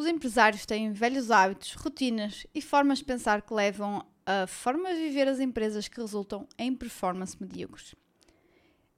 Os empresários têm velhos hábitos, rotinas e formas de pensar que levam a formas de viver as empresas que resultam em performance medíocres.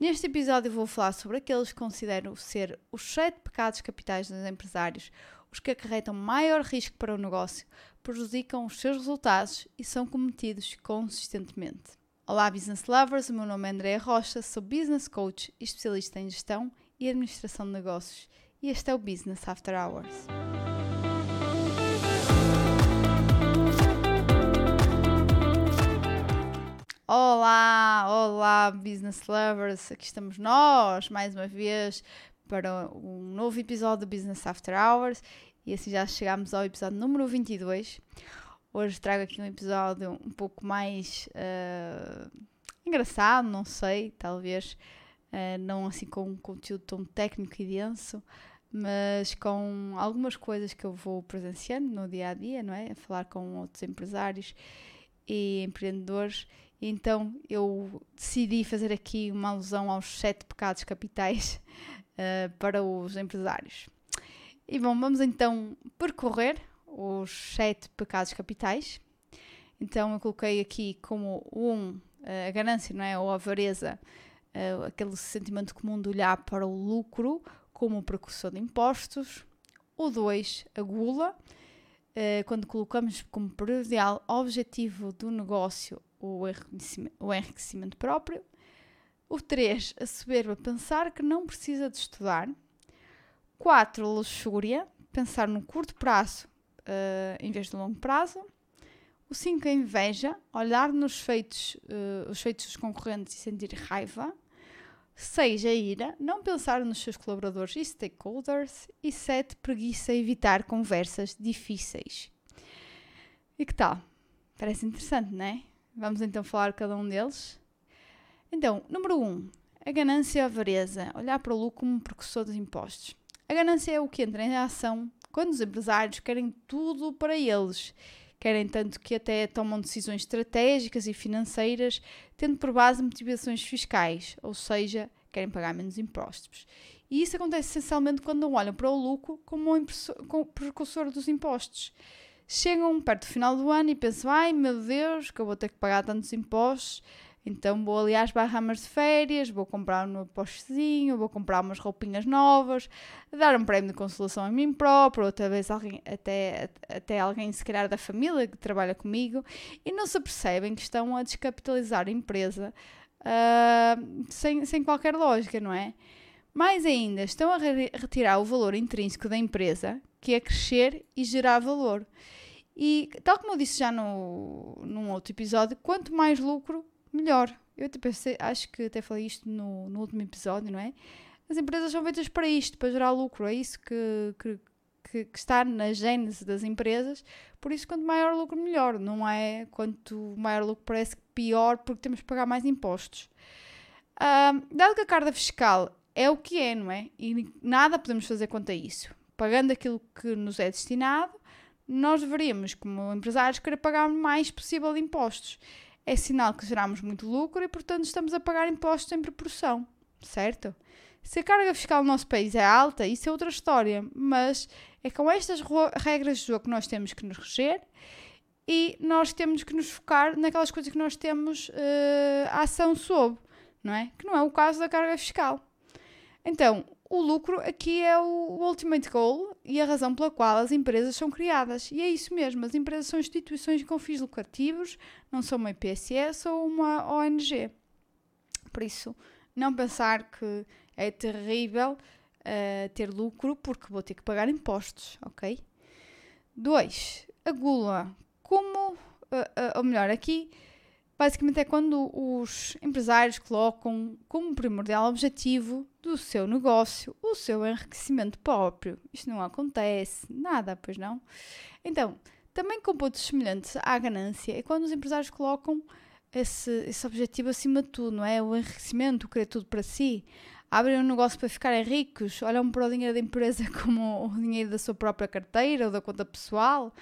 Neste episódio vou falar sobre aqueles que considero ser os sete pecados capitais dos empresários, os que acarretam maior risco para o negócio, prejudicam os seus resultados e são cometidos consistentemente. Olá, business lovers! O meu nome é Andréa Rocha, sou business coach e especialista em gestão e administração de negócios, e este é o Business After Hours. Olá, olá, business lovers! Aqui estamos nós, mais uma vez, para um novo episódio do Business After Hours e assim já chegamos ao episódio número 22. Hoje trago aqui um episódio um pouco mais uh, engraçado, não sei, talvez uh, não assim com um conteúdo tão técnico e denso, mas com algumas coisas que eu vou presenciando no dia a dia, não é? A falar com outros empresários e empreendedores. Então eu decidi fazer aqui uma alusão aos sete pecados capitais uh, para os empresários. E bom, vamos então percorrer os sete pecados capitais. Então eu coloquei aqui como um a ganância, não é? Ou a avareza, aquele sentimento comum de olhar para o lucro como precursor de impostos. O dois, a gula, quando colocamos como primordial objetivo do negócio o enriquecimento, o enriquecimento próprio. O 3, a soberba, pensar que não precisa de estudar. 4. Luxúria, pensar no curto prazo uh, em vez do longo prazo. O 5. A inveja, olhar nos feitos, uh, os feitos dos concorrentes e sentir raiva. 6. A ira, não pensar nos seus colaboradores e stakeholders. E 7. Preguiça, evitar conversas difíceis. E que tal? Parece interessante, não é? Vamos então falar cada um deles. Então, número 1. Um, a ganância e a avareza. Olhar para o lucro como precursor dos impostos. A ganância é o que entra em ação quando os empresários querem tudo para eles. Querem tanto que até tomam decisões estratégicas e financeiras, tendo por base motivações fiscais, ou seja, querem pagar menos impostos. E isso acontece essencialmente quando não olham para o lucro como um precursor dos impostos. Chegam perto do final do ano e pensam: ai meu Deus, que eu vou ter que pagar tantos impostos então vou ali às Bahamas de férias, vou comprar um novo postezinho, vou comprar umas roupinhas novas, dar um prémio de consolação a mim próprio, ou talvez alguém, até, até alguém se calhar da família que trabalha comigo, e não se apercebem que estão a descapitalizar a empresa uh, sem, sem qualquer lógica, não é? Mais ainda, estão a re retirar o valor intrínseco da empresa, que é crescer e gerar valor. E, tal como eu disse já no, num outro episódio, quanto mais lucro, melhor. Eu até pensei, acho que até falei isto no, no último episódio, não é? As empresas são feitas para isto, para gerar lucro. É isso que, que, que, que está na gênese das empresas. Por isso, quanto maior lucro, melhor. Não é quanto maior lucro, parece pior, porque temos que pagar mais impostos. Um, dado que a carga fiscal é o que é, não é? E nada podemos fazer quanto a isso. Pagando aquilo que nos é destinado, nós deveríamos, como empresários, querer pagar o mais possível de impostos é sinal que geramos muito lucro e, portanto, estamos a pagar impostos em proporção, certo? Se a carga fiscal no nosso país é alta, isso é outra história, mas é com estas regras de jogo que nós temos que nos reger e nós temos que nos focar naquelas coisas que nós temos uh, ação sobre, não é? Que não é o caso da carga fiscal. Então, o lucro aqui é o ultimate goal e a razão pela qual as empresas são criadas. E é isso mesmo, as empresas são instituições com fins lucrativos, não são uma IPSS ou uma ONG. Por isso, não pensar que é terrível uh, ter lucro porque vou ter que pagar impostos, ok? 2. A gula. Como, uh, uh, ou melhor, aqui Basicamente é quando os empresários colocam como primordial objetivo do seu negócio o seu enriquecimento próprio. Isto não acontece, nada, pois não? Então, também com pontos semelhantes à ganância é quando os empresários colocam esse, esse objetivo acima de tudo, não é? O enriquecimento, o querer tudo para si. Abrem um negócio para ficarem ricos, olham para o dinheiro da empresa como o dinheiro da sua própria carteira ou da conta pessoal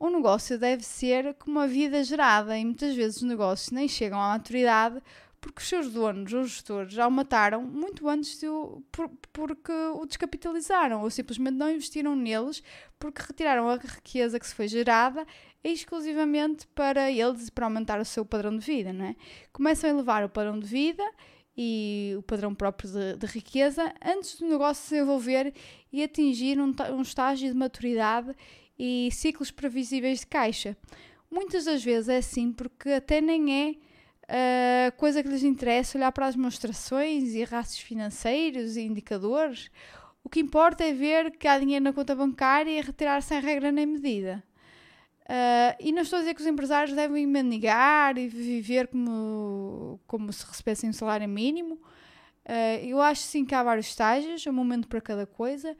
o negócio deve ser como a vida gerada e muitas vezes os negócios nem chegam à maturidade porque os seus donos ou gestores já o mataram muito antes de o, por, porque o descapitalizaram ou simplesmente não investiram neles porque retiraram a riqueza que se foi gerada exclusivamente para eles e para aumentar o seu padrão de vida, não é? Começam a elevar o padrão de vida e o padrão próprio de, de riqueza antes do negócio se desenvolver e atingir um, um estágio de maturidade e ciclos previsíveis de caixa. Muitas das vezes é assim porque até nem é uh, coisa que lhes interessa olhar para as demonstrações e rastros financeiros e indicadores. O que importa é ver que há dinheiro na conta bancária e retirar sem regra nem medida. Uh, e não estou a dizer que os empresários devem mendigar e viver como, como se recebessem um salário mínimo. Uh, eu acho sim que há vários estágios, um momento para cada coisa,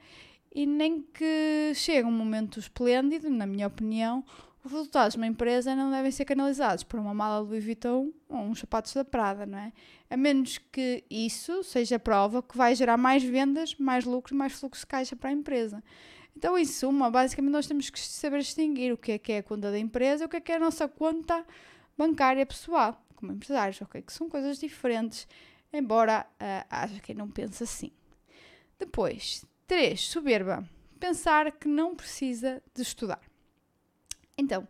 e nem que chegue um momento esplêndido, na minha opinião, os resultados de uma empresa não devem ser canalizados por uma mala Louis Vuitton ou uns sapatos da Prada, não é? A menos que isso seja prova que vai gerar mais vendas, mais lucro, mais fluxo de caixa para a empresa. Então, em suma, basicamente nós temos que saber distinguir o que é que é a conta da empresa e o que é que é a nossa conta bancária pessoal, como empresários, ok? Que são coisas diferentes, embora uh, haja quem não pense assim. Depois, 3. Soberba. Pensar que não precisa de estudar. Então,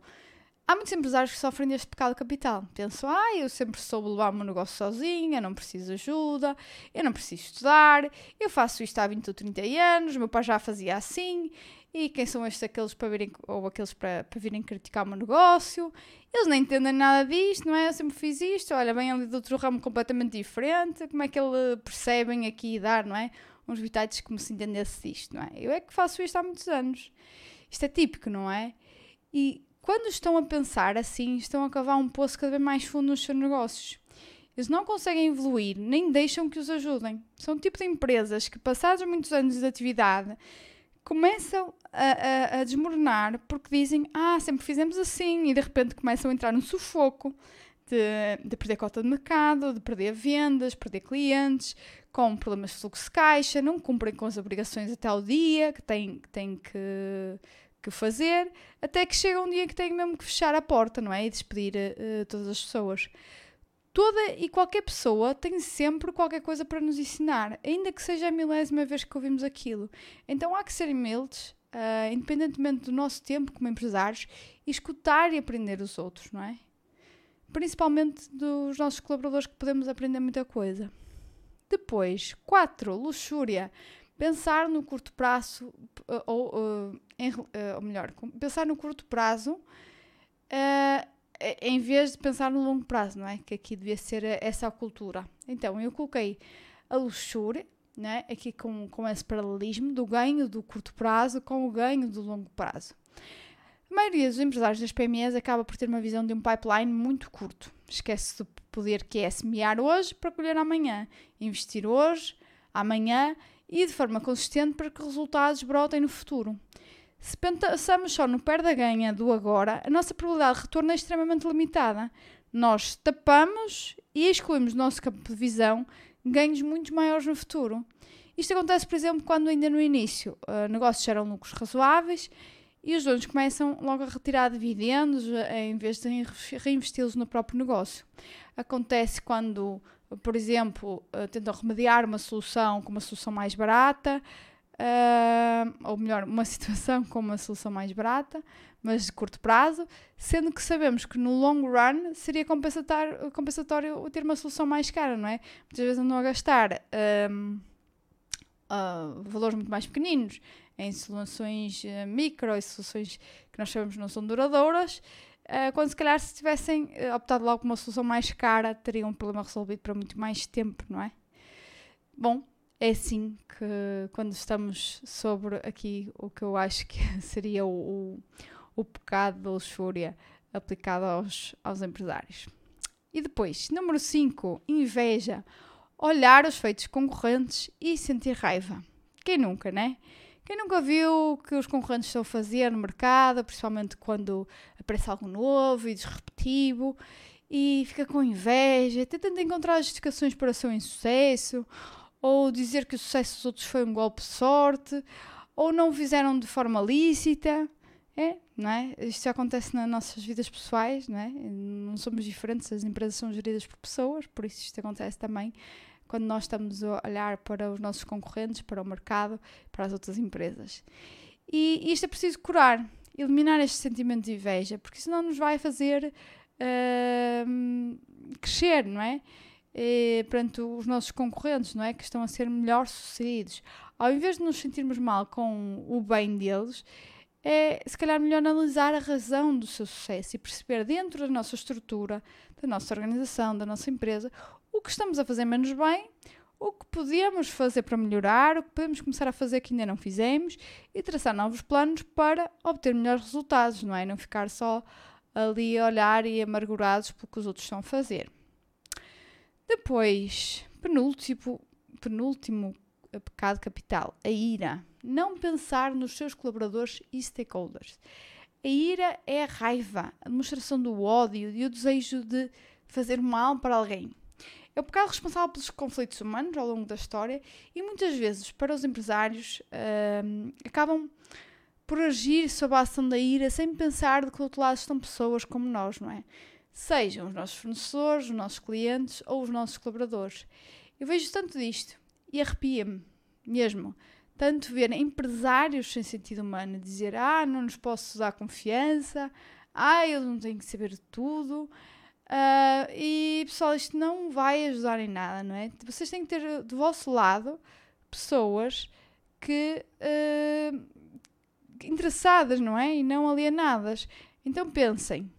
há muitos empresários que sofrem deste pecado capital. Pensam, ah, eu sempre soube levar o meu negócio sozinha, não preciso ajuda, eu não preciso estudar, eu faço isto há 20 ou 30 anos, meu pai já fazia assim, e quem são estes aqueles para virem, ou aqueles para, para virem criticar o meu negócio? Eles nem entendem nada disto, não é? Eu sempre fiz isto, olha, vem ali de outro ramo completamente diferente, como é que eles percebem aqui e dar, não é? Uns bitites como se entendesse isto, não é? Eu é que faço isto há muitos anos. Isto é típico, não é? E quando estão a pensar assim, estão a cavar um poço cada vez mais fundo nos seus negócios. Eles não conseguem evoluir, nem deixam que os ajudem. São o tipo de empresas que, passados muitos anos de atividade, começam a, a, a, desmoronar porque dizem: Ah, sempre fizemos assim, e de repente começam a entrar num sufoco de, de perder cota de mercado, de perder vendas, perder clientes, com problemas de fluxo de caixa, não cumprem com as obrigações até ao dia que têm, que, têm que que fazer, até que chega um dia que tenho mesmo que fechar a porta, não é? E despedir uh, todas as pessoas. Toda e qualquer pessoa tem sempre qualquer coisa para nos ensinar, ainda que seja a milésima vez que ouvimos aquilo. Então há que ser humildes, uh, independentemente do nosso tempo como empresários, e escutar e aprender os outros, não é? Principalmente dos nossos colaboradores que podemos aprender muita coisa. Depois, 4. Luxúria pensar no curto prazo, eh, ou, eh, em, eh, ou melhor, pensar no curto prazo uh, em vez de pensar no longo prazo, não é? Que aqui devia ser essa a cultura. Então, eu coloquei a luxúria, né? aqui com, com esse paralelismo do ganho do curto prazo com o ganho do longo prazo. A maioria dos empresários das PMEs acaba por ter uma visão de um pipeline muito curto. Esquece do poder que é semear hoje para colher amanhã, investir hoje, amanhã e de forma consistente para que resultados brotem no futuro. Se pensamos só no perda-ganha do agora, a nossa probabilidade de retorno é extremamente limitada. Nós tapamos e excluímos do nosso campo de visão ganhos muito maiores no futuro. Isto acontece, por exemplo, quando ainda no início uh, negócios geram lucros razoáveis e os donos começam logo a retirar dividendos uh, em vez de reinvesti-los no próprio negócio. Acontece quando por exemplo, uh, tentam remediar uma solução com uma solução mais barata, uh, ou melhor, uma situação com uma solução mais barata, mas de curto prazo, sendo que sabemos que no long run seria compensatório, ter uma solução mais cara, não é? Muitas vezes andam a gastar um, uh, valores muito mais pequeninos em soluções micro e soluções que nós sabemos não são duradouras Uh, quando se calhar se tivessem uh, optado logo por uma solução mais cara, teriam um problema resolvido para muito mais tempo, não é? Bom, é assim que quando estamos sobre aqui o que eu acho que seria o, o, o pecado da luxúria aplicado aos, aos empresários. E depois, número 5, inveja. Olhar os feitos concorrentes e sentir raiva. Quem nunca, né? Quem nunca viu o que os concorrentes estão a fazer no mercado, principalmente quando aparece algo novo e disruptivo, e fica com inveja, tentando encontrar justificações para o seu insucesso, ou dizer que o sucesso dos outros foi um golpe de sorte, ou não o fizeram de forma lícita. É, não é? Isto acontece nas nossas vidas pessoais, não é? Não somos diferentes, as empresas são geridas por pessoas, por isso isto acontece também quando nós estamos a olhar para os nossos concorrentes, para o mercado, para as outras empresas. E isto é preciso curar, eliminar este sentimento de inveja, porque senão nos vai fazer uh, crescer, não é? E, perante os nossos concorrentes, não é? Que estão a ser melhor sucedidos. Ao invés de nos sentirmos mal com o bem deles, é se calhar melhor analisar a razão do seu sucesso e perceber dentro da nossa estrutura, da nossa organização, da nossa empresa, o que estamos a fazer menos bem, o que podemos fazer para melhorar, o que podemos começar a fazer que ainda não fizemos e traçar novos planos para obter melhores resultados, não é? Não ficar só ali a olhar e amargurados pelo que os outros estão a fazer. Depois, penúltimo, penúltimo pecado capital, a ira. Não pensar nos seus colaboradores e stakeholders. A ira é a raiva, a demonstração do ódio e o desejo de fazer mal para alguém. É o pecado responsável pelos conflitos humanos ao longo da história e muitas vezes, para os empresários, uh, acabam por agir sob a ação da ira sem pensar de que do outro lado estão pessoas como nós, não é? Sejam os nossos fornecedores, os nossos clientes ou os nossos colaboradores. Eu vejo tanto disto e arrepia-me mesmo. Tanto ver empresários sem sentido humano dizer ah, não nos posso dar confiança, ah, eu não tenho que saber tudo. Uh, e pessoal, isto não vai ajudar em nada, não é? Vocês têm que ter do vosso lado pessoas que uh, interessadas, não é? E não alienadas. Então pensem,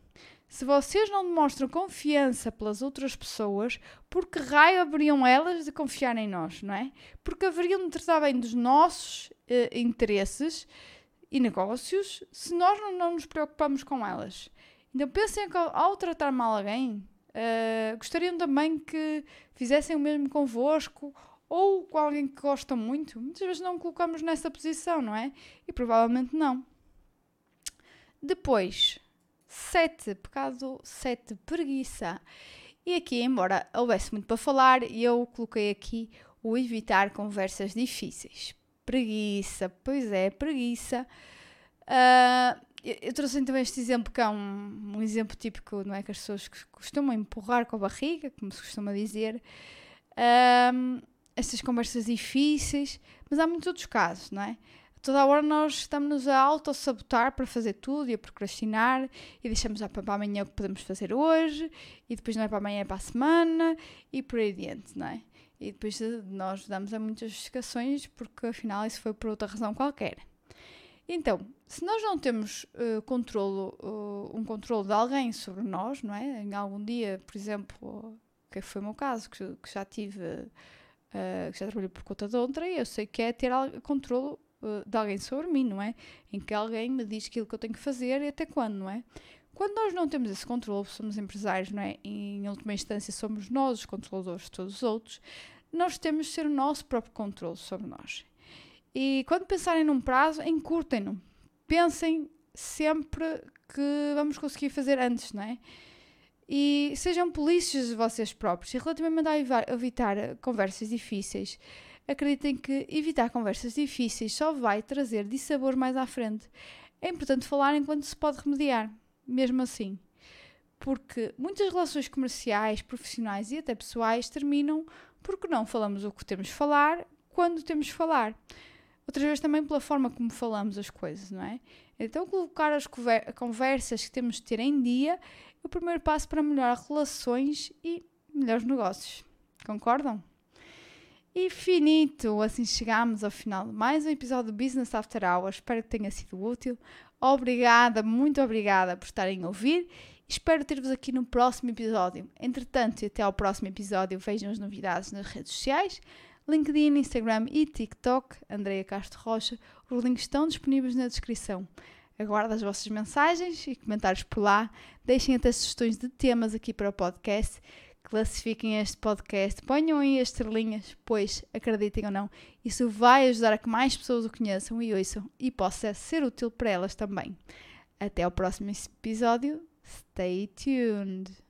se vocês não demonstram confiança pelas outras pessoas, por que raio haveriam elas de confiar em nós, não é? Porque haveriam de tratar bem dos nossos uh, interesses e negócios se nós não, não nos preocupamos com elas. Então pensem que ao tratar mal alguém, uh, gostariam também que fizessem o mesmo convosco ou com alguém que gostam muito. Muitas vezes não colocamos nessa posição, não é? E provavelmente não. Depois, sete, pecado sete, preguiça. E aqui, embora houvesse muito para falar, eu coloquei aqui o evitar conversas difíceis. Preguiça, pois é, preguiça. Uh, eu trouxe também este exemplo que é um, um, exemplo típico, não é? Que as pessoas costumam empurrar com a barriga, como se costuma dizer. Um, estas conversas difíceis, mas há muitos outros casos, não é? Toda a hora nós estamos a auto-sabotar para fazer tudo e a procrastinar e deixamos para amanhã o que podemos fazer hoje e depois não é para amanhã, é para a semana e por aí adiante, não é? E depois nós damos a muitas justificações porque afinal isso foi por outra razão qualquer. Então, se nós não temos uh, controlo, uh, um controle de alguém sobre nós, não é? Em algum dia, por exemplo, que foi o meu caso, que, que já tive, uh, que já trabalhei por conta de outra, e eu sei que é ter controle de alguém sobre mim, não é? Em que alguém me diz aquilo que eu tenho que fazer e até quando, não é? Quando nós não temos esse controle, somos empresários, não é? Em última instância, somos nós os controladores de todos os outros, nós temos de ser o nosso próprio controle sobre nós. E quando pensarem num prazo, encurtem-no. Pensem sempre que vamos conseguir fazer antes, não é? E sejam polícias de vocês próprios. E relativamente a evitar conversas difíceis, acreditem que evitar conversas difíceis só vai trazer dissabor mais à frente. É importante falar enquanto se pode remediar, mesmo assim. Porque muitas relações comerciais, profissionais e até pessoais terminam porque não falamos o que temos falar quando temos falar. Outras vezes também pela forma como falamos as coisas, não é? Então, colocar as conversas que temos de ter em dia é o primeiro passo para melhorar relações e melhores negócios. Concordam? E finito, assim chegamos ao final de mais um episódio do Business After Hours. Espero que tenha sido útil. Obrigada, muito obrigada por estarem a ouvir. Espero ter-vos aqui no próximo episódio. Entretanto, e até ao próximo episódio, vejam as novidades nas redes sociais. LinkedIn, Instagram e TikTok, Andreia Castro Rocha. Os links estão disponíveis na descrição. Aguardo as vossas mensagens e comentários por lá. Deixem até sugestões de temas aqui para o podcast. Classifiquem este podcast, ponham aí as estrelinhas, pois, acreditem ou não, isso vai ajudar a que mais pessoas o conheçam e ouçam e possa ser útil para elas também. Até ao próximo episódio. Stay tuned!